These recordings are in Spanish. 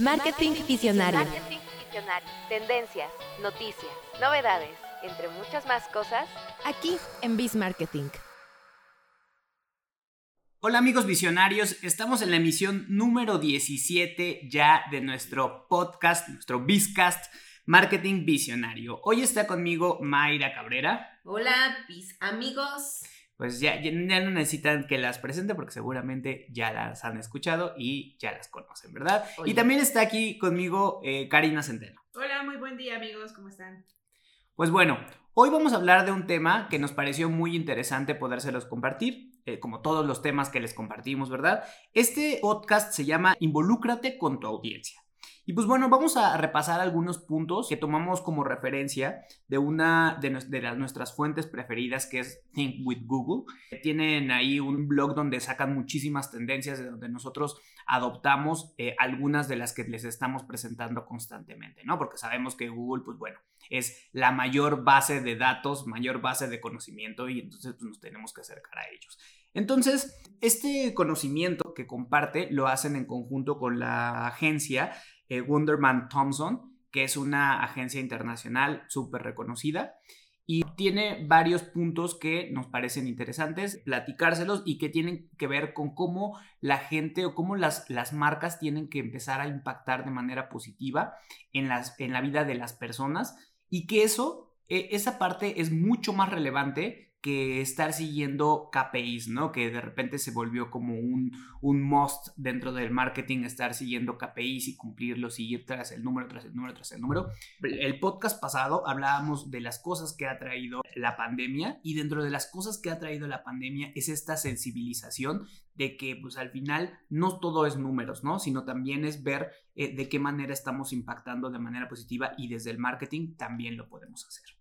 Marketing Visionario. Marketing Visionario. Tendencias, noticias, novedades, entre muchas más cosas. Aquí en Biz Marketing. Hola amigos visionarios, estamos en la emisión número 17 ya de nuestro podcast, nuestro Bizcast Marketing Visionario. Hoy está conmigo Mayra Cabrera. Hola, Biz amigos pues ya, ya, no necesitan que las presente porque seguramente ya las han escuchado y ya las conocen, ¿verdad? Y también está aquí conmigo eh, Karina Centeno. Hola, muy buen día amigos, ¿cómo están? Pues bueno, hoy vamos a hablar de un tema que nos pareció muy interesante podérselos compartir, eh, como todos los temas que les compartimos, ¿verdad? Este podcast se llama Involúcrate con tu audiencia. Y pues bueno, vamos a repasar algunos puntos que tomamos como referencia de una de, las, nuestras fuentes preferidas que es Think with Google. Tienen ahí un blog donde sacan muchísimas tendencias de donde nosotros adoptamos eh, algunas de las que les estamos presentando constantemente, ¿no? Porque sabemos que Google, pues bueno, es la mayor base de datos, mayor base de conocimiento y entonces pues, nos tenemos que acercar a ellos. Entonces, este conocimiento que comparte lo hacen en conjunto con la agencia eh, Wunderman Thompson, que es una agencia internacional súper reconocida y tiene varios puntos que nos parecen interesantes platicárselos y que tienen que ver con cómo la gente o cómo las, las marcas tienen que empezar a impactar de manera positiva en, las, en la vida de las personas y que eso, e, esa parte es mucho más relevante que estar siguiendo KPIs, ¿no? Que de repente se volvió como un, un must dentro del marketing, estar siguiendo KPIs y cumplirlo, seguir tras el número, tras el número, tras el número. El podcast pasado hablábamos de las cosas que ha traído la pandemia y dentro de las cosas que ha traído la pandemia es esta sensibilización de que pues al final no todo es números, ¿no? Sino también es ver eh, de qué manera estamos impactando de manera positiva y desde el marketing también lo podemos hacer.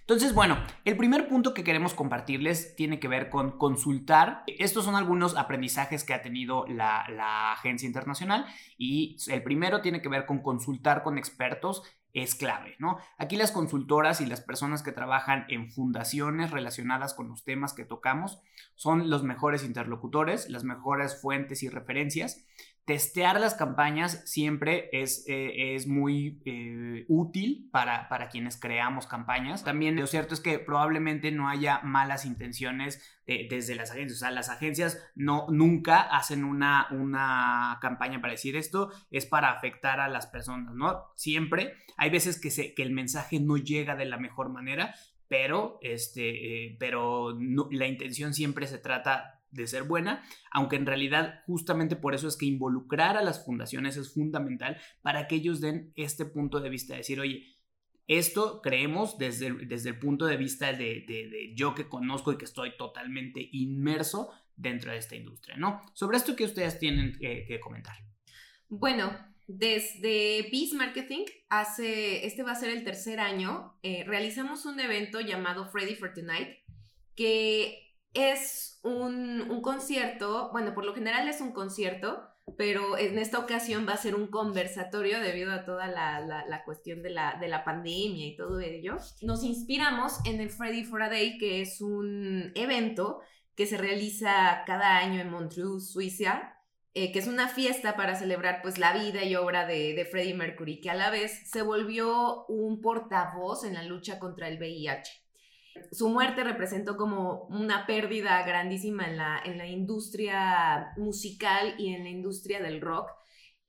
Entonces, bueno, el primer punto que queremos compartirles tiene que ver con consultar. Estos son algunos aprendizajes que ha tenido la, agencia internacional y el primero tiene que ver con consultar con expertos es clave. Aquí las consultoras y las personas que trabajan en fundaciones relacionadas con los temas que tocamos son los mejores interlocutores, las mejores fuentes y referencias testear las campañas siempre es, eh, es muy eh, útil para, para, quienes creamos campañas. También lo cierto es que probablemente no haya malas intenciones desde las agencias. O sea, las agencias no, nunca hacen una, una campaña para decir esto es para afectar a las personas, ¿no? Siempre hay veces que, se, que el mensaje no llega de la mejor manera, pero, este, eh, pero la intención siempre se trata de ser buena, aunque en realidad justamente por eso es que involucrar a las fundaciones es fundamental para que ellos den este punto de vista, decir, oye, esto creemos desde, el, desde el punto de vista de, yo que conozco y que estoy totalmente inmerso dentro de esta industria, ¿no? Sobre esto que ustedes tienen que, comentar. Bueno, desde Peace Marketing, hace, este va a ser el tercer año, eh, realizamos un evento llamado Freddy for Tonight, que es un, concierto, bueno, por lo general es un concierto, pero en esta ocasión va a ser un conversatorio debido a toda la, cuestión de la, de la, pandemia y todo ello. Nos inspiramos en el Freddy for a Day, que es un evento que se realiza cada año en Montreux, Suiza, eh, que es una fiesta para celebrar pues la vida y obra de, de Freddie Mercury, que a la vez se volvió un portavoz en la lucha contra el VIH. Su muerte representó como una pérdida grandísima en la, en la industria musical y en la industria del rock.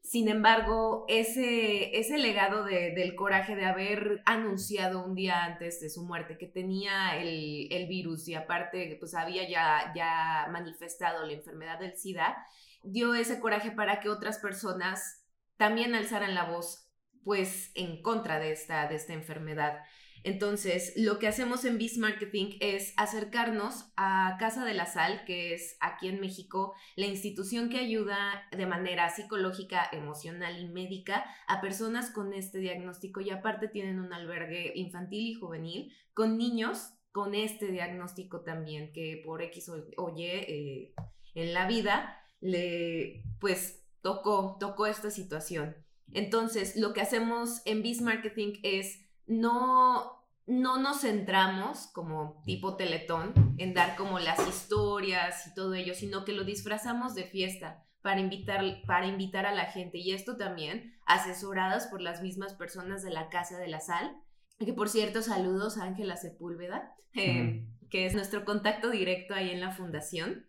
Sin embargo, ese, ese legado del coraje de haber anunciado un día antes de su muerte que tenía el, el virus y aparte pues había ya, ya manifestado la enfermedad del SIDA, dio ese coraje para que otras personas también alzaran la voz pues en contra de esta, de esta enfermedad. Entonces, lo que hacemos en Biz Marketing es acercarnos a Casa de la Sal, que es aquí en México la institución que ayuda de manera psicológica, emocional y médica a personas con este diagnóstico y aparte tienen un albergue infantil y juvenil con niños con este diagnóstico también, que por X o, Y eh, en la vida le, pues, tocó, tocó esta situación. Entonces, lo que hacemos en Biz Marketing es no, no nos centramos como tipo teletón en dar como las historias y todo ello, sino que lo disfrazamos de fiesta, para invitar, para invitar a la gente. Y esto también asesoradas por las mismas personas de la Casa de la Sal. Que por cierto, saludos a Ángela Sepúlveda, eh, que es nuestro contacto directo ahí en la fundación.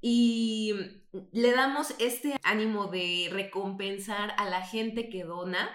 Y le damos este ánimo de recompensar a la gente que dona,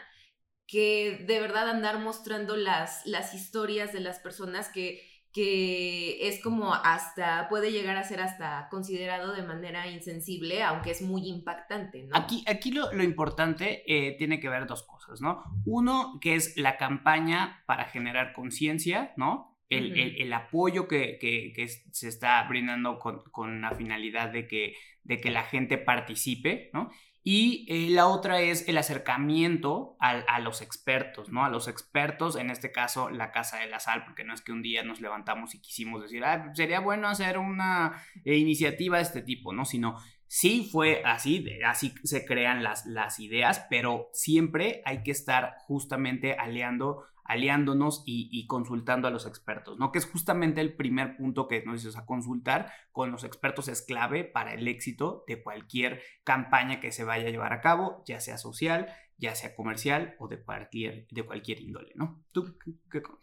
que de verdad andar mostrando las, las historias de las personas que que es como hasta, puede llegar a ser hasta considerado de manera insensible, aunque es muy impactante, ¿no? Aquí, aquí lo, importante eh, tiene que ver dos cosas, ¿no? Uno, que es la campaña para generar conciencia, ¿no? El, el, apoyo que, que, que, se está brindando con, con la finalidad de que, de que la gente participe, ¿no? Y eh, la otra es el acercamiento a, los expertos, ¿no? A los expertos, en este caso la Casa de la Sal, porque no es que un día nos levantamos y quisimos decir, ah, sería bueno hacer una eh, iniciativa de este tipo, ¿no? Sino sí fue así, así se crean las, las ideas, pero siempre hay que estar justamente aliando aliándonos y, consultando a los expertos, ¿no? Que es justamente el primer punto que nos dices, a consultar con los expertos es clave para el éxito de cualquier campaña que se vaya a llevar a cabo, ya sea social, ya sea comercial o de cualquier, de cualquier índole, ¿no? ¿Tú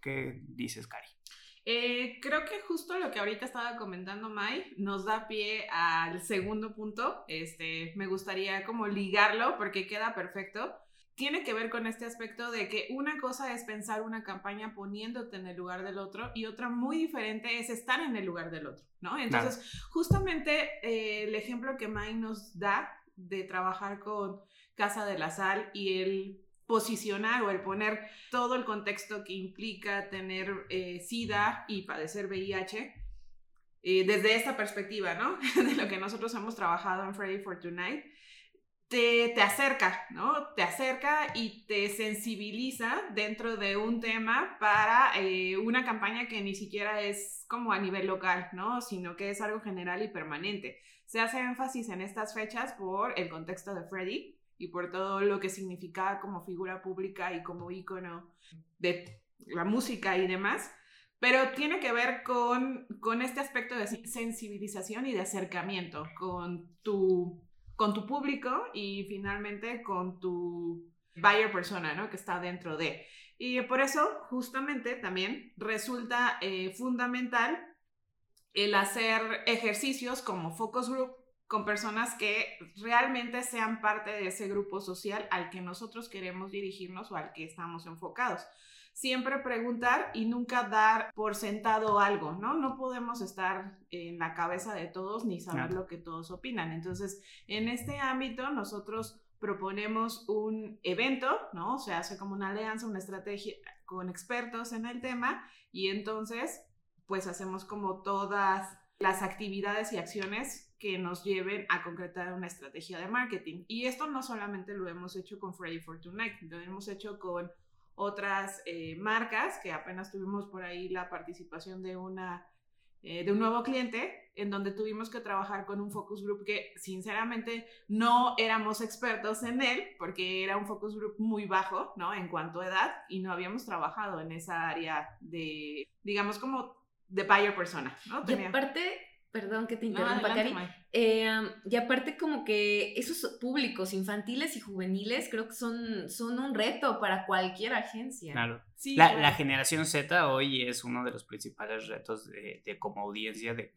qué, dices, Cari? Eh, creo que justo lo que ahorita estaba comentando Mai nos da pie al segundo punto. Este, me gustaría como ligarlo porque queda perfecto tiene que ver con este aspecto de que una cosa es pensar una campaña poniéndote en el lugar del otro y otra muy diferente es estar en el lugar del otro, ¿no? Entonces, justamente eh, el ejemplo que Mai nos da de trabajar con Casa de la Sal y el posicionar o el poner todo el contexto que implica tener eh, SIDA y padecer VIH, eh, desde esta perspectiva, ¿no? De lo que nosotros hemos trabajado en Freddy for Tonight, te, acerca, ¿no? Te acerca y te sensibiliza dentro de un tema para eh, una campaña que ni siquiera es como a nivel local, ¿no? Sino que es algo general y permanente. Se hace énfasis en estas fechas por el contexto de Freddy y por todo lo que significaba como figura pública y como ícono de la música y demás. Pero tiene que ver con, con este aspecto de sensibilización y de acercamiento con tu con tu público y finalmente con tu buyer persona, ¿no? Que está dentro de. Y por eso, justamente, también resulta eh, fundamental el hacer ejercicios como focus group con personas que realmente sean parte de ese grupo social al que nosotros queremos dirigirnos o al que estamos enfocados siempre preguntar y nunca dar por sentado algo, ¿no? No podemos estar en la cabeza de todos ni saber lo que todos opinan. Entonces, en este ámbito, nosotros proponemos un evento, ¿no? Se hace como una alianza, una estrategia con expertos en el tema y entonces, pues hacemos como todas las actividades y acciones que nos lleven a concretar una estrategia de marketing. Y esto no solamente lo hemos hecho con Freddy for Tonight, lo hemos hecho con otras eh, marcas, que apenas tuvimos por ahí la participación de, una, eh, de un nuevo cliente, en donde tuvimos que trabajar con un focus group que sinceramente no éramos expertos en él, porque era un focus group muy bajo, ¿no? En cuanto a edad, y no habíamos trabajado en esa área de, digamos, como de buyer persona, ¿no? Y aparte, Perdón que te interrumpa, Cari. Eh, y aparte como que esos públicos infantiles y juveniles creo que son, son un reto para cualquier agencia. Claro. Sí, la, generación Z hoy es uno de los principales retos de, como audiencia de,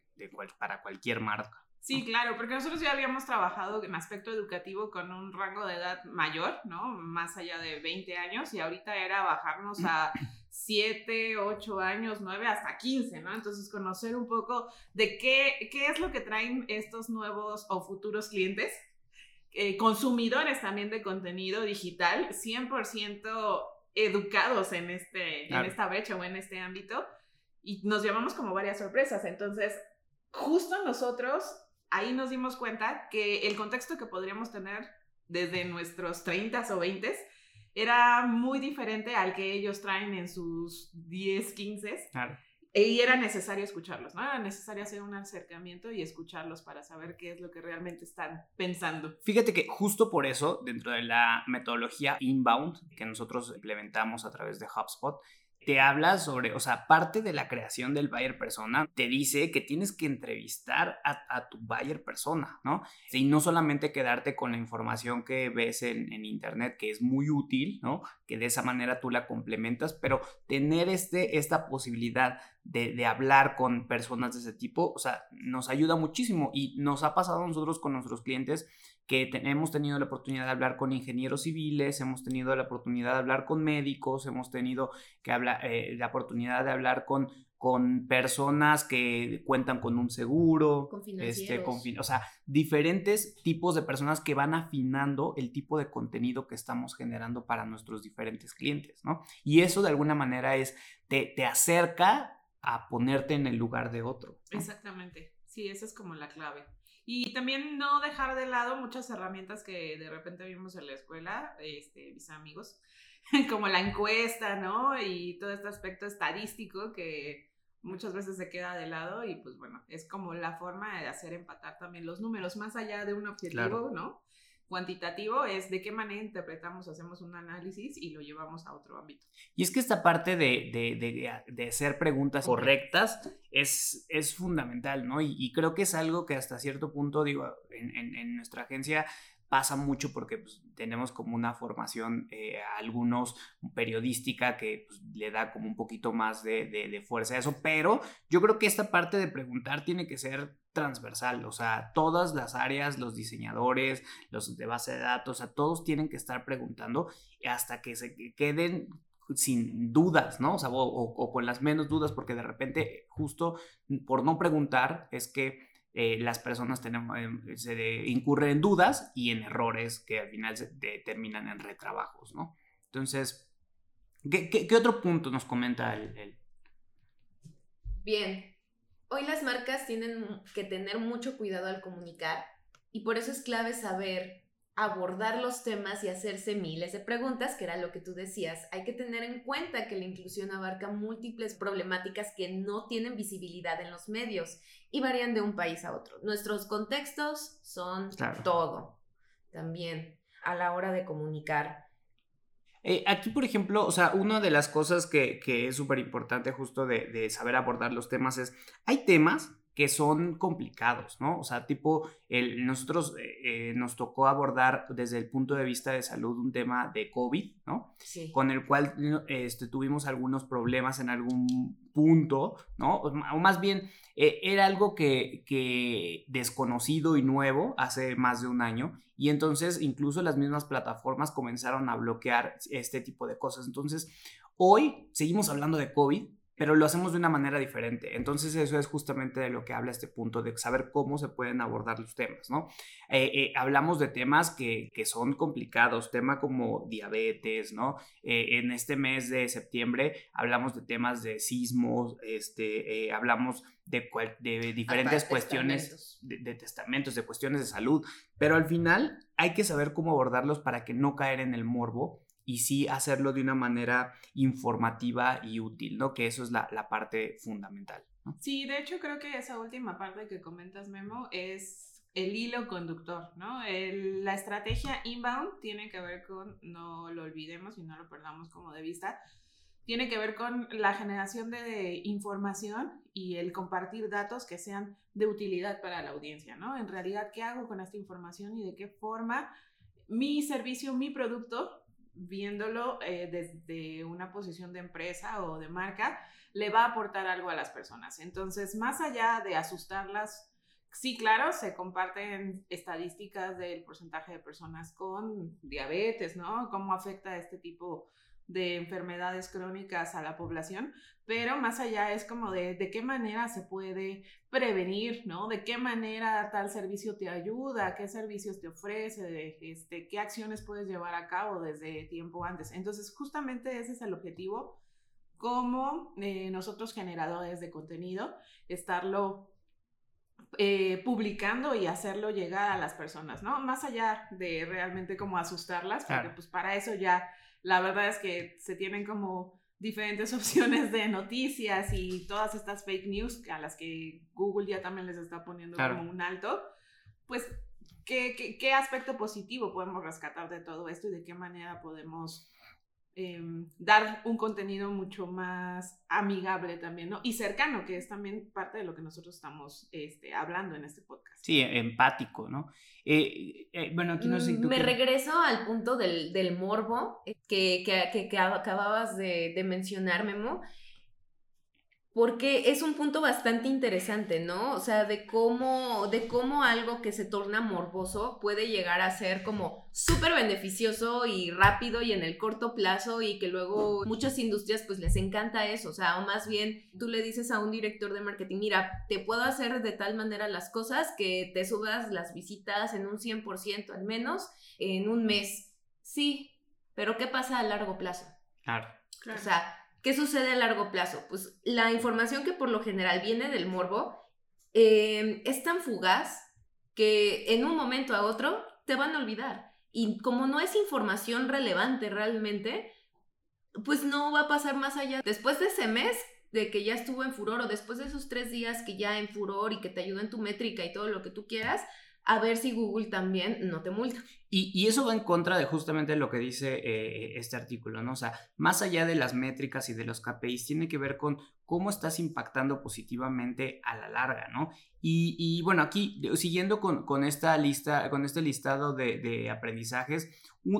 para cualquier marca. Sí, claro, porque nosotros ya habíamos trabajado en aspecto educativo con un rango de edad mayor, ¿no? Más allá de 20 años y ahorita era bajarnos a 7, 8 años, 9, hasta 15, ¿no? Entonces conocer un poco de qué, qué es lo que traen estos nuevos o futuros clientes, eh, consumidores también de contenido digital, 100% educados en, este, en esta brecha o en este ámbito y nos llevamos como varias sorpresas. Entonces, justo nosotros ahí nos dimos cuenta que el contexto que podríamos tener desde nuestros 30 o 20 era muy diferente al que ellos traen en sus 10, 15. Claro. Y era necesario escucharlos, ¿no? Era necesario hacer un acercamiento y escucharlos para saber qué es lo que realmente están pensando. Fíjate que justo por eso, dentro de la metodología inbound que nosotros implementamos a través de HubSpot, te habla sobre, o sea, parte de la creación del buyer persona, te dice que tienes que entrevistar a, tu buyer persona, ¿no? Y no solamente quedarte con la información que ves en, internet, que es muy útil, ¿no? Que de esa manera tú la complementas, pero tener este, esta posibilidad de, de, hablar con personas de ese tipo, o sea, nos ayuda muchísimo y nos ha pasado a nosotros con nuestros clientes que hemos tenido la oportunidad de hablar con ingenieros civiles, hemos tenido la oportunidad de hablar con médicos, hemos tenido que hablar, eh, la oportunidad de hablar con, con personas que cuentan con un seguro, con este, con, o sea, diferentes tipos de personas que van afinando el tipo de contenido que estamos generando para nuestros diferentes clientes, ¿no? Y eso de alguna manera es, te, te acerca a ponerte en el lugar de otro. Exactamente, sí, esa es como la clave. Y también no dejar de lado muchas herramientas que de repente vimos en la escuela, este, mis amigos, como la encuesta, ¿no? Y todo este aspecto estadístico que muchas veces se queda de lado y pues bueno, es como la forma de hacer empatar también los números más allá de un objetivo, ¿no? Cuantitativo es de qué manera interpretamos, hacemos un análisis y lo llevamos a otro ámbito. Y es que esta parte de, de, de, hacer preguntas correctas es, es fundamental, ¿no? Y, creo que es algo que hasta cierto punto, digo, en, en, en nuestra agencia pasa mucho porque pues, tenemos como una formación, eh, algunos periodística que pues, le da como un poquito más de, de, fuerza a eso, pero yo creo que esta parte de preguntar tiene que ser transversal, o sea, todas las áreas, los diseñadores, los de base de datos, o sea, todos tienen que estar preguntando hasta que se queden sin dudas, ¿no? O sea, o con las menos dudas, porque de repente, justo por no preguntar, es que eh, las personas eh, se incurren en dudas y en errores que al final se terminan en retrabajos, ¿no? Entonces, ¿qué, otro punto nos comenta el, Bien, hoy las marcas tienen que tener mucho cuidado al comunicar y por eso es clave saber abordar los temas y hacerse miles de preguntas, que era lo que tú decías. Hay que tener en cuenta que la inclusión abarca múltiples problemáticas que no tienen visibilidad en los medios y varían de un país a otro. Nuestros contextos son todo también a la hora de comunicar. Eh, aquí, por ejemplo, o sea, una de las cosas que, es súper importante justo de, de saber abordar los temas es, hay temas que son complicados, ¿no? O sea, tipo, el, nosotros eh, nos tocó abordar desde el punto de vista de salud un tema de COVID, ¿no? Sí. Con el cual este, tuvimos algunos problemas en algún punto, ¿no? O más bien, eh, era algo que, que desconocido y nuevo hace más de un año y entonces incluso las mismas plataformas comenzaron a bloquear este tipo de cosas. Entonces, hoy seguimos hablando de COVID, pero lo hacemos de una manera diferente. Entonces eso es justamente de lo que habla este punto, de saber cómo se pueden abordar los temas, ¿no? Eh, eh, hablamos de temas que, que, son complicados, tema como diabetes, ¿no? Eh, en este mes de septiembre hablamos de temas de sismos, este, hablamos de, de diferentes cuestiones, De, de testamentos, de cuestiones de salud, pero al final hay que saber cómo abordarlos para que no caer en el morbo y sí hacerlo de una manera informativa y útil, ¿no? Que eso es la, parte fundamental. Sí, de hecho creo que esa última parte que comentas, Memo, es el hilo conductor, ¿no? la estrategia inbound tiene que ver con, no lo olvidemos y no lo perdamos como de vista, tiene que ver con la generación de información y el compartir datos que sean de utilidad para la audiencia, ¿no? En realidad, ¿qué hago con esta información y de qué forma mi servicio, mi producto viéndolo eh, desde una posición de empresa o de marca, le va a aportar algo a las personas. Entonces, más allá de asustarlas, sí, claro, se comparten estadísticas del porcentaje de personas con diabetes, ¿no? Cómo afecta este tipo de enfermedades crónicas a la población, pero más allá es como de, de qué manera se puede prevenir, ¿no? De qué manera tal servicio te ayuda, qué servicios te ofrece, este, qué acciones puedes llevar a cabo desde tiempo antes. Entonces, justamente ese es el objetivo, como eh, nosotros generadores de contenido, estarlo eh, publicando y hacerlo llegar a las personas, ¿no? Más allá de realmente como asustarlas, porque pues para eso ya la verdad es que se tienen como diferentes opciones de noticias y todas estas fake news a las que Google ya también les está poniendo como un alto, pues ¿qué, ¿qué, qué, aspecto positivo podemos rescatar de todo esto y de qué manera podemos em, dar un contenido mucho más amigable también, ¿no? Y cercano, que es también parte de lo que nosotros estamos este, hablando en este podcast. Sí, empático, ¿no? Eh, eh, bueno, aquí no sé si tú Me regreso al punto del, del morbo eh, que, que- que- que acababas de, de mencionar, Memo, porque es un punto bastante interesante, ¿no? O sea, de cómo, de cómo algo que se torna morboso puede llegar a ser como súper beneficioso y rápido y en el corto plazo y que luego muchas industrias pues les encanta eso, o sea, o más bien tú le dices a un director de marketing, mira, te puedo hacer de tal manera las cosas que te subas las visitas en un 100% al menos en un mes. Sí, pero ¿qué pasa a largo plazo? Claro. Claro. O sea, ¿qué sucede a largo plazo? Pues la información que por lo general viene del morbo eh, es tan fugaz que en un momento a otro te van a olvidar. Y como no es información relevante realmente, pues no va a pasar más allá. Después de ese mes de que ya estuvo en furor o después de esos tres días que ya en furor y que te ayudó en tu métrica y todo lo que tú quieras, a ver si Google también no te multa. Y, y eso va en contra de justamente lo que dice eh, este artículo, ¿no? O sea, más allá de las métricas y de los KPIs, tiene que ver con cómo estás impactando positivamente a la larga, ¿no? Y, y bueno, aquí, siguiendo con, con esta lista, con este listado de, aprendizajes,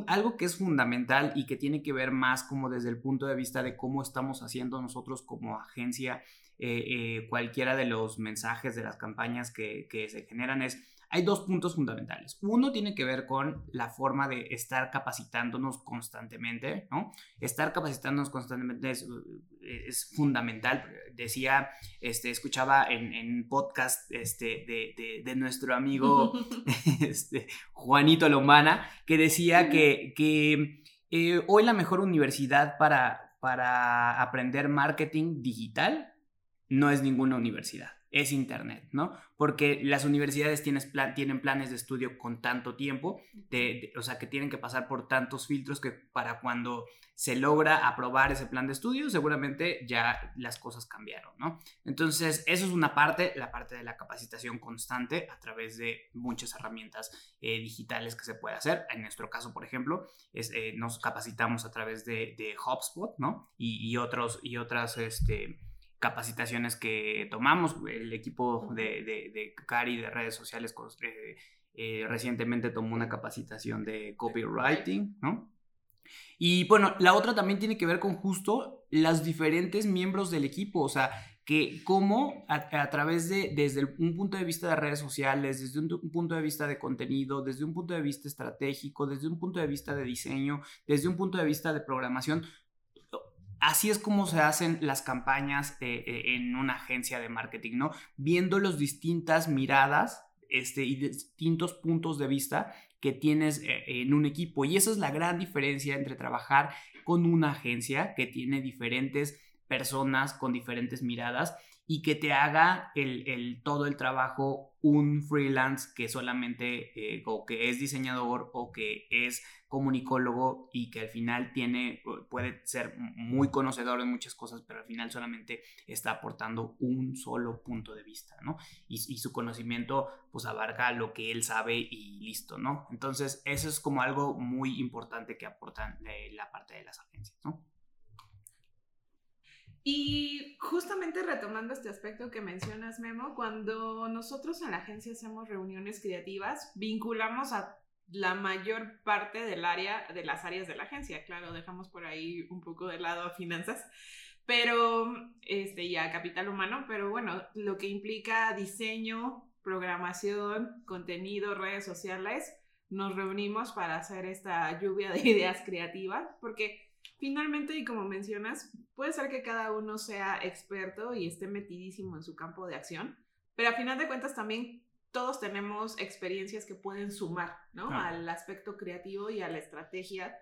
algo que es fundamental y que tiene que ver más como desde el punto de vista de cómo estamos haciendo nosotros como agencia eh, eh, cualquiera de los mensajes de las campañas que se generan es hay dos puntos fundamentales. Uno tiene que ver con la forma de estar capacitándonos constantemente, ¿no? Estar capacitándonos constantemente es, es fundamental. Decía, este, escuchaba en, en podcast este, de, de, de nuestro amigo este, Juanito Lombana, que decía que, que eh, hoy la mejor universidad para, para aprender marketing digital no es ninguna universidad es Internet, ¿no? Porque las universidades tienes plan, tienen planes de estudio con tanto tiempo, de, de, o sea, que tienen que pasar por tantos filtros que para cuando se logra aprobar ese plan de estudio, seguramente ya las cosas cambiaron, ¿no? Entonces, eso es una parte, la parte de la capacitación constante a través de muchas herramientas eh, digitales que se puede hacer. En nuestro caso, por ejemplo, eh, nos capacitamos a través de, de HubSpot, ¿no? Y, y, otros, y otras, este, capacitaciones que tomamos. El equipo de, de, de Cari de redes sociales eh, eh, recientemente tomó una capacitación de copywriting, ¿no? Y bueno, la otra también tiene que ver con justo los diferentes miembros del equipo, o sea, que cómo a, a, través de, desde un punto de vista de redes sociales, desde un, un, punto de vista de contenido, desde un punto de vista estratégico, desde un punto de vista de diseño, desde un punto de vista de programación, así es como se hacen las campañas eh, eh, en una agencia de marketing, ¿no? Viendo las distintas miradas este, y distintos puntos de vista que tienes eh, en un equipo. Y esa es la gran diferencia entre trabajar con una agencia que tiene diferentes personas con diferentes miradas y que te haga el, el, todo el trabajo un freelance que solamente eh, o que es diseñador o que es comunicólogo y que al final tiene puede ser muy conocedor de muchas cosas pero al final solamente está aportando un solo punto de vista no y, y su conocimiento pues abarca lo que él sabe y listo no entonces eso es como algo muy importante que aportan eh, la parte de las agencias no y justamente retomando este aspecto que mencionas, Memo, cuando nosotros en la agencia hacemos reuniones creativas, vinculamos a la mayor parte del área, de las áreas de la agencia. Claro, dejamos por ahí un poco de lado a finanzas, pero, este, ya capital humano, pero bueno, lo que implica diseño, programación, contenido, redes sociales, nos reunimos para hacer esta lluvia de ideas creativas, porque finalmente, y como mencionas, puede ser que cada uno sea experto y esté metidísimo en su campo de acción, pero a final de cuentas también todos tenemos experiencias que pueden sumar, ¿no? Claro. Al aspecto creativo y a la estrategia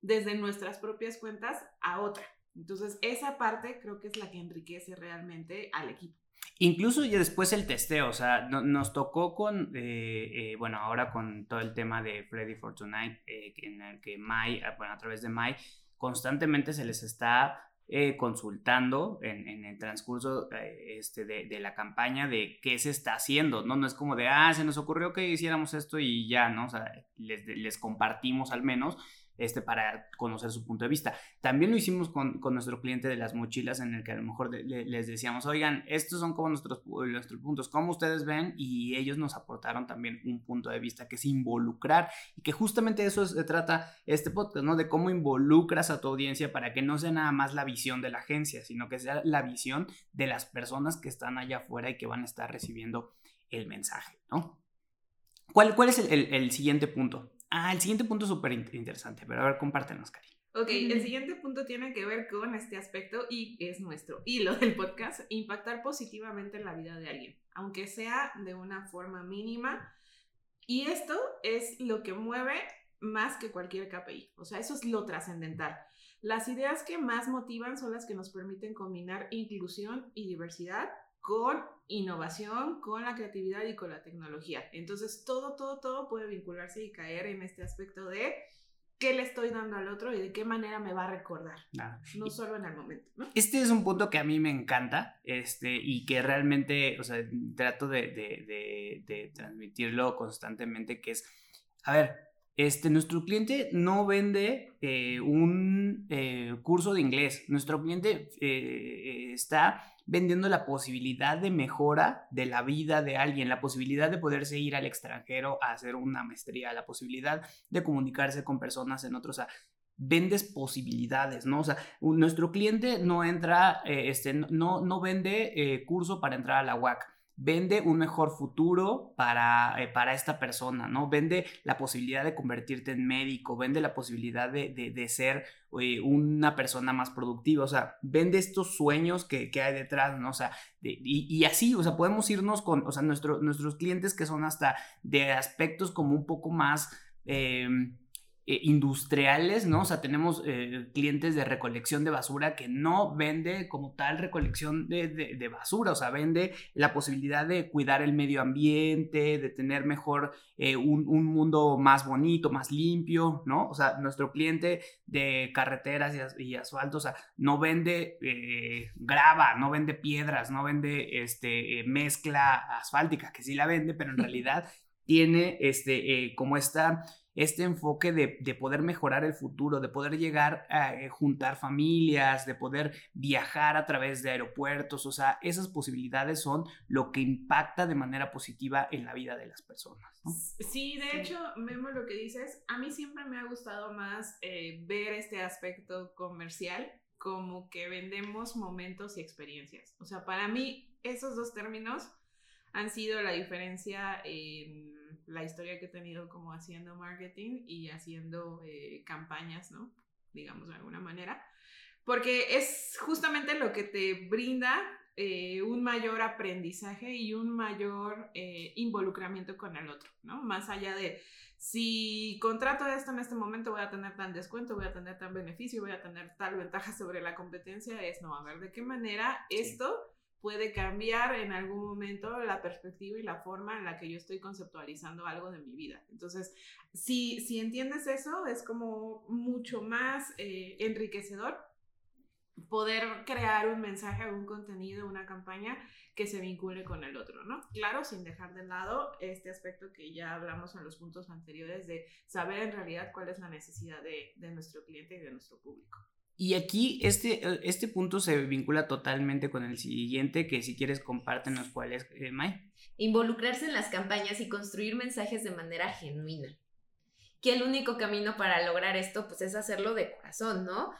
desde nuestras propias cuentas a otra. Entonces, esa parte creo que es la que enriquece realmente al equipo. Incluso ya después el testeo, o sea, no, nos tocó con, eh, eh, bueno, ahora con todo el tema de Freddy for Tonight, eh, en el que Mai, bueno, a través de Mai, constantemente se les está eh, consultando en, en, el transcurso eh, este, de, de, la campaña de qué se está haciendo, ¿no? No es como de, ah, se nos ocurrió que hiciéramos esto y ya, ¿no? O sea, les, compartimos al menos, este, para conocer su punto de vista. También lo hicimos con, nuestro cliente de las mochilas en el que a lo mejor les decíamos, oigan, estos son como nuestros, nuestros puntos, ¿cómo ustedes ven? Y ellos nos aportaron también un punto de vista que es involucrar y que justamente eso se trata este podcast, ¿no? De cómo involucras a tu audiencia para que no sea nada más la visión de la agencia, sino que sea la visión de las personas que están allá afuera y que van a estar recibiendo el mensaje, ¿no? ¿Cuál, cuál es el, el siguiente punto? Ah, el siguiente punto es súper interesante, pero a ver, compártenos, Cari. Ok, el siguiente punto tiene que ver con este aspecto y es nuestro hilo del podcast, impactar positivamente en la vida de alguien, aunque sea de una forma mínima. Y esto es lo que mueve más que cualquier KPI, o sea, eso es lo trascendental. Las ideas que más motivan son las que nos permiten combinar inclusión y diversidad con innovación, con la creatividad y con la tecnología. Entonces, todo, todo, todo puede vincularse y caer en este aspecto de qué le estoy dando al otro y de qué manera me va a recordar. No solo en el momento. Este es un punto que a mí me encanta este, y que realmente, o sea, trato de, de, de, transmitirlo constantemente, que es, a ver, este, nuestro cliente no vende eh, un eh, curso de inglés. Nuestro cliente eh, está vendiendo la posibilidad de mejora de la vida de alguien, la posibilidad de poderse ir al extranjero a hacer una maestría, la posibilidad de comunicarse con personas en otros. O sea, vendes posibilidades, ¿no? O sea, nuestro cliente no entra, eh, este, no, no vende eh, curso para entrar a la UAC vende un mejor futuro para, eh, para esta persona, ¿no? Vende la posibilidad de convertirte en médico, vende la posibilidad de, ser eh, una persona más productiva, o sea, vende estos sueños que, hay detrás, ¿no? O sea, y, así, o sea, podemos irnos con, o sea, nuestros clientes que son hasta de aspectos como un poco más... Em, eh, industriales, ¿no? O sea, tenemos eh, clientes de recolección de basura que no vende como tal recolección de, basura, o sea, vende la posibilidad de cuidar el medio ambiente, de tener mejor eh, un, mundo más bonito, más limpio, ¿no? O sea, nuestro cliente de carreteras y, asfalto, o sea, no vende grava, no vende piedras, no vende este, mezcla asfáltica, que sí la vende, pero en realidad tiene este, como esta este enfoque de, poder mejorar el futuro, de poder llegar a eh, juntar familias, de poder viajar a través de aeropuertos, o sea, esas posibilidades son lo que impacta de manera positiva en la vida de las personas. Sí, de hecho, Memo, lo que dices, a mí siempre me ha gustado más eh, ver este aspecto comercial como que vendemos momentos y experiencias. O sea, para mí esos dos términos han sido la diferencia en la historia que he tenido como haciendo marketing y haciendo eh, campañas, ¿no? Digamos de alguna manera. Porque es justamente lo que te brinda eh, un mayor aprendizaje y un mayor eh, involucramiento con el otro, ¿no? Más allá de si contrato esto en este momento voy a tener tan descuento, voy a tener tan beneficio, voy a tener tal ventaja sobre la competencia, es no, a ver de qué manera esto puede cambiar en algún momento la perspectiva y la forma en la que yo estoy conceptualizando algo de mi vida. Entonces, si, si entiendes eso, es como mucho más eh, enriquecedor poder crear un mensaje, un contenido, una campaña que se vincule con el otro, ¿no? Claro, sin dejar de lado este aspecto que ya hablamos en los puntos anteriores de saber en realidad cuál es la necesidad de, de nuestro cliente y de nuestro público. Y aquí este, eh, este punto se vincula totalmente con el siguiente, que si quieres compártenos cuál es, eh, May. Involucrarse en las campañas y construir mensajes de manera genuina. Que el único camino para lograr esto, pues es hacerlo de corazón, ¿no?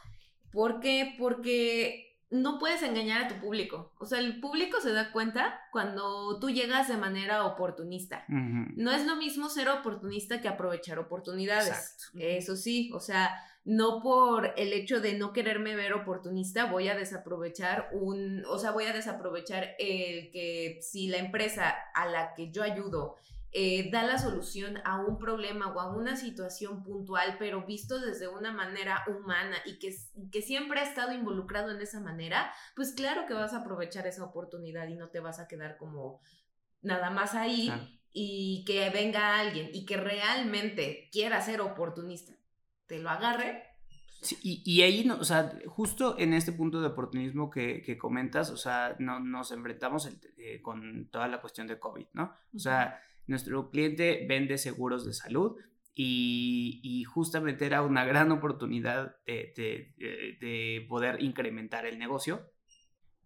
¿Por qué? Porque no puedes engañar a tu público. O sea, el público se da cuenta cuando tú llegas de manera oportunista. No es lo mismo ser oportunista que aprovechar oportunidades. Eso sí, o sea, no por el hecho de no quererme ver oportunista voy a desaprovechar un, o sea, voy a desaprovechar el que si la empresa a la que yo ayudo eh, da la solución a un problema o a una situación puntual, pero visto desde una manera humana y que, que siempre ha estado involucrado en esa manera, pues claro que vas a aprovechar esa oportunidad y no te vas a quedar como nada más ahí y que venga alguien y que realmente quiera ser oportunista te lo agarre. y, ahí, no, o sea, justo en este punto de oportunismo que, que comentas, o sea, no, nos enfrentamos eh, con toda la cuestión de COVID, ¿no? O sea, nuestro cliente vende seguros de salud y, justamente era una gran oportunidad de, de, poder incrementar el negocio.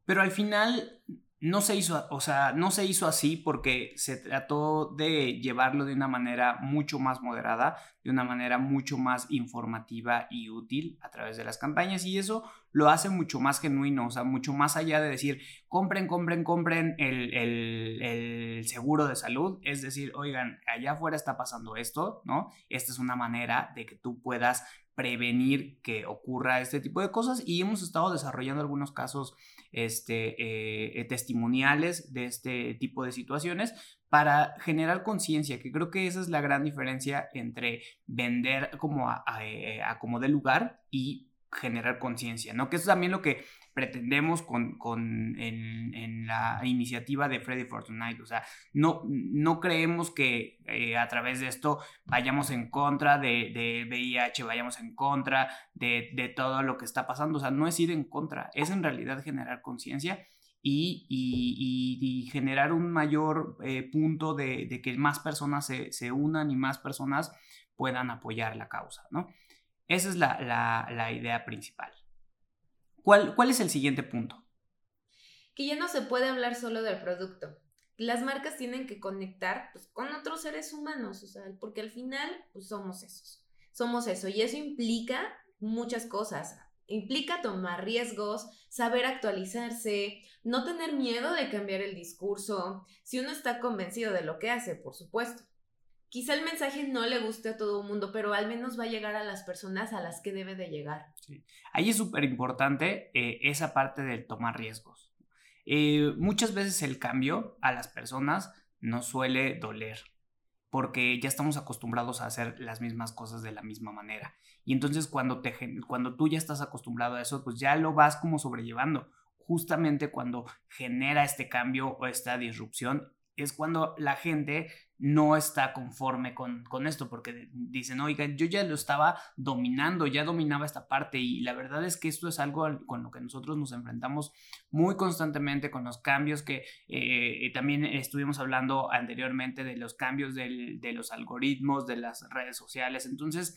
Pero al final no se hizo, o sea, no se hizo así porque se trató de llevarlo de una manera mucho más moderada, de una manera mucho más informativa y útil a través de las campañas y eso lo hace mucho más genuino, o sea, mucho más allá de decir, compren, compren, compren el, el seguro de salud, es decir, oigan, allá afuera está pasando esto, ¿no? Esta es una manera de que tú puedas prevenir que ocurra este tipo de cosas y hemos estado desarrollando algunos casos este, eh, eh, testimoniales de este tipo de situaciones para generar conciencia, que creo que esa es la gran diferencia entre vender como a, eh, como de lugar y generar conciencia, ¿no? Que eso es también lo que pretendemos con, con en, la iniciativa de Freddy Fortnite. O sea, no, no creemos que eh, a través de esto vayamos en contra de, de VIH, vayamos en contra de, de, todo lo que está pasando. O sea, no es ir en contra, es en realidad generar conciencia. Y, y, y, generar un mayor eh, punto de, de, que más personas se, se, unan y más personas puedan apoyar la causa, ¿no? Esa es la, la, la idea principal. ¿Cuál, ¿Cuál es el siguiente punto? Que ya no se puede hablar solo del producto. Las marcas tienen que conectar pues, con otros seres humanos, porque al final pues, somos esos. Somos eso y eso implica muchas cosas. Implica tomar riesgos, saber actualizarse, no tener miedo de cambiar el discurso, si uno está convencido de lo que hace, por supuesto. Quizá el mensaje no le guste a todo el mundo, pero al menos va a llegar a las personas a las que debe de llegar. Ahí es súper importante eh, esa parte del tomar riesgos. Eh, muchas veces el cambio a las personas no suele doler porque ya estamos acostumbrados a hacer las mismas cosas de la misma manera. Y entonces cuando, te, cuando tú ya estás acostumbrado a eso, pues ya lo vas como sobrellevando. Justamente cuando genera este cambio o esta disrupción, es cuando la gente no está conforme con, con, esto, porque dicen, oigan, yo ya lo estaba dominando, ya dominaba esta parte y la verdad es que esto es algo con lo que nosotros nos enfrentamos muy constantemente con los cambios que eh, también estuvimos hablando anteriormente de los cambios del, de los algoritmos, de las redes sociales, entonces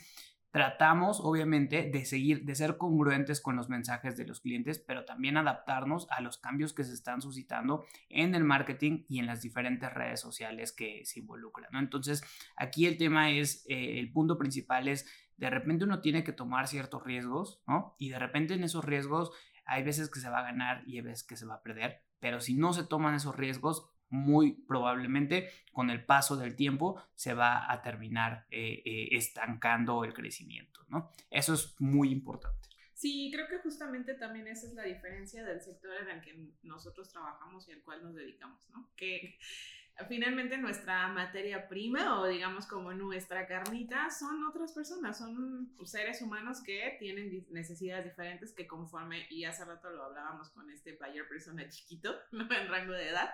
Tratamos, obviamente, de seguir, de ser congruentes con los mensajes de los clientes, pero también adaptarnos a los cambios que se están suscitando en el marketing y en las diferentes redes sociales que se involucran. Entonces, aquí el tema es, eh, el punto principal es, de repente uno tiene que tomar ciertos riesgos, ¿no? Y de repente en esos riesgos hay veces que se va a ganar y hay veces que se va a perder, pero si no se toman esos riesgos, muy probablemente con el paso del tiempo se va a terminar eh, eh, estancando el crecimiento, ¿no? Eso es muy importante. Sí, creo que justamente también esa es la diferencia del sector en el que nosotros trabajamos y al cual nos dedicamos, ¿no? Que finalmente nuestra materia prima o digamos como nuestra carnita son otras personas, son seres humanos que tienen necesidades diferentes que conforme, y hace rato lo hablábamos con este buyer persona chiquito, ¿no? en rango de edad,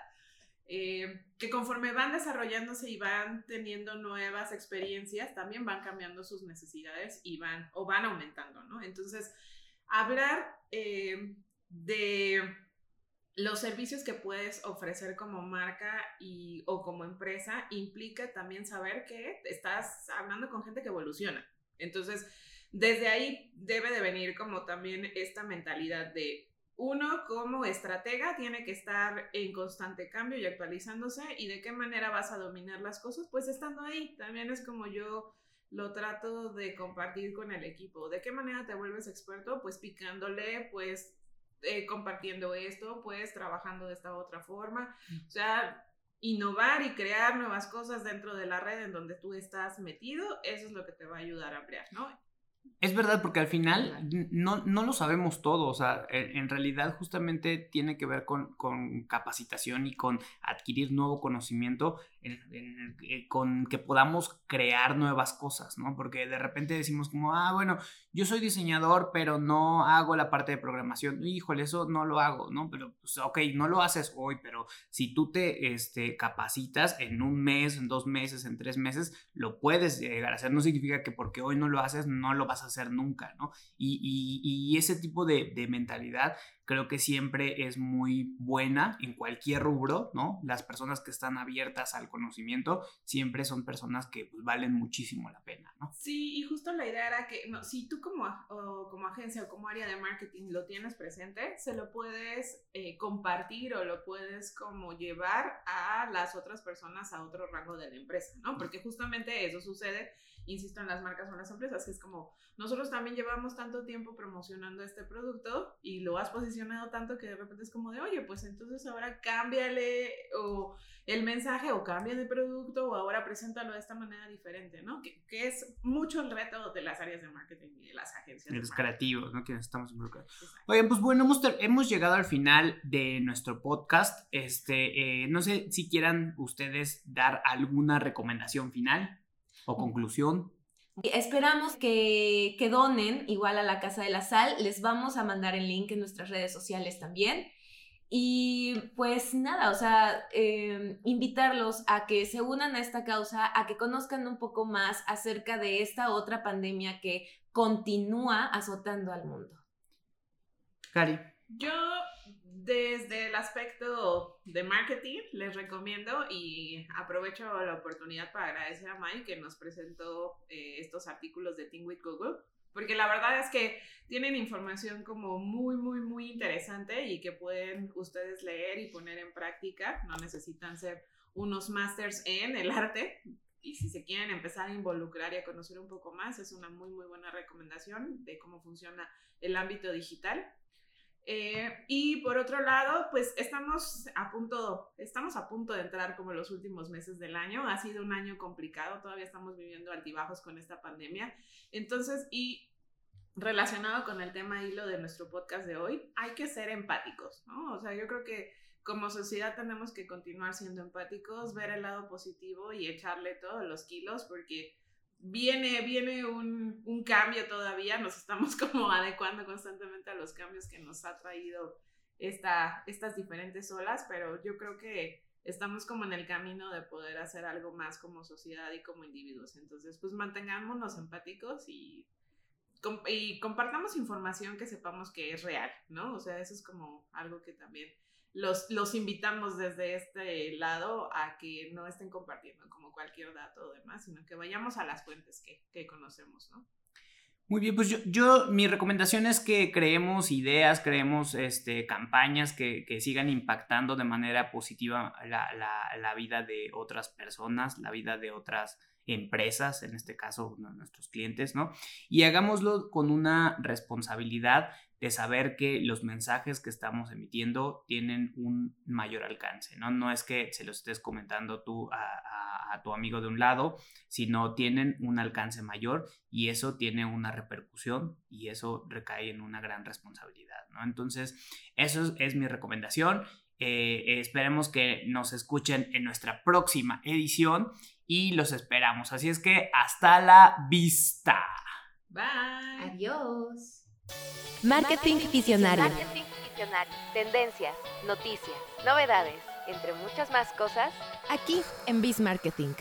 eh, que conforme van desarrollándose y van teniendo nuevas experiencias, también van cambiando sus necesidades y van, o van aumentando, ¿no? Entonces, hablar eh, de los servicios que puedes ofrecer como marca y, o como empresa implica también saber que estás hablando con gente que evoluciona. Entonces, desde ahí debe de venir como también esta mentalidad de uno como estratega tiene que estar en constante cambio y actualizándose y de qué manera vas a dominar las cosas, pues estando ahí. También es como yo lo trato de compartir con el equipo. ¿De qué manera te vuelves experto? Pues picándole, pues eh, compartiendo esto, pues trabajando de esta otra forma. O sea, innovar y crear nuevas cosas dentro de la red en donde tú estás metido, eso es lo que te va a ayudar a ampliar, ¿no? Es verdad, porque al final no, no lo sabemos todo, o sea, en, realidad justamente tiene que ver con, con, capacitación y con adquirir nuevo conocimiento, eh, con que podamos crear nuevas cosas, ¿no? Porque de repente decimos como, ah, bueno, yo soy diseñador, pero no hago la parte de programación, híjole, eso no lo hago, ¿no? Pero, pues, ok, no lo haces hoy, pero si tú te este, capacitas en un mes, en dos meses, en tres meses, lo puedes llegar a hacer, no significa que porque hoy no lo haces, no lo vas a hacer nunca, ¿no? Y, ese tipo de mentalidad creo que siempre es muy buena en cualquier rubro, ¿no? Las personas que están abiertas al conocimiento siempre son personas que pues, valen muchísimo la pena, ¿no? Sí, y justo la idea era que no, si tú como, o como agencia o como área de marketing lo tienes presente, se lo puedes eh, compartir o lo puedes como llevar a las otras personas a otro rango de la empresa, ¿no? Porque justamente eso sucede insisto en las marcas o en las empresas, es como, nosotros también llevamos tanto tiempo promocionando este producto y lo has posicionado tanto que de repente es como de, oye, pues entonces ahora cámbiale o el mensaje o cambia de producto o ahora preséntalo de esta manera diferente, ¿no? Que, que es mucho el reto de las áreas de marketing y de las agencias. De los creativos, ¿no? Que estamos involucrados. Oigan, pues bueno, hemos, hemos, llegado al final de nuestro podcast. Este, eh, no sé si quieran ustedes dar alguna recomendación final o conclusión. Esperamos que, que donen igual a la Casa de la Sal. Les vamos a mandar el link en nuestras redes sociales también. Y pues nada, o sea, em, invitarlos a que se unan a esta causa, a que conozcan un poco más acerca de esta otra pandemia que continúa azotando al mundo. Cari. Yo desde el aspecto de marketing, les recomiendo y aprovecho la oportunidad para agradecer a Mike que nos presentó eh, estos artículos de Think with Google, porque la verdad es que tienen información como muy, muy, muy interesante y que pueden ustedes leer y poner en práctica. No necesitan ser unos masters en el arte. Y si se quieren empezar a involucrar y a conocer un poco más, es una muy, muy buena recomendación de cómo funciona el ámbito digital. Eh, y por otro lado, pues estamos a punto, estamos a punto de entrar como los últimos meses del año. Ha sido un año complicado, todavía estamos viviendo altibajos con esta pandemia. Entonces, y relacionado con el tema hilo de nuestro podcast de hoy, hay que ser empáticos, ¿no? O sea, yo creo que como sociedad tenemos que continuar siendo empáticos, ver el lado positivo y echarle todos los kilos porque viene, viene un, un, cambio todavía, nos estamos como adecuando constantemente a los cambios que nos ha traído esta, estas diferentes olas, pero yo creo que estamos como en el camino de poder hacer algo más como sociedad y como individuos. Entonces, pues mantengámonos empáticos y, y compartamos información que sepamos que es real, ¿no? O sea, eso es como algo que también los, los invitamos desde este lado a que no estén compartiendo como cualquier dato o demás, sino que vayamos a las fuentes que, que conocemos, ¿no? Muy bien, pues yo, yo, mi recomendación es que creemos ideas, creemos este, campañas que, que sigan impactando de manera positiva la, la, la, vida de otras personas, la vida de otras empresas, en este caso nuestros clientes, ¿no? Y hagámoslo con una responsabilidad de saber que los mensajes que estamos emitiendo tienen un mayor alcance, ¿no? No es que se los estés comentando tú a, tu amigo de un lado, sino tienen un alcance mayor y eso tiene una repercusión y eso recae en una gran responsabilidad, ¿no? Entonces, eso es, mi recomendación. Eh, esperemos que nos escuchen en nuestra próxima edición y los esperamos. Así es que hasta la vista. Bye. Adiós. Marketing Visionario. Marketing Visionario. Tendencias, noticias, novedades, entre muchas más cosas. Aquí en Biz Marketing.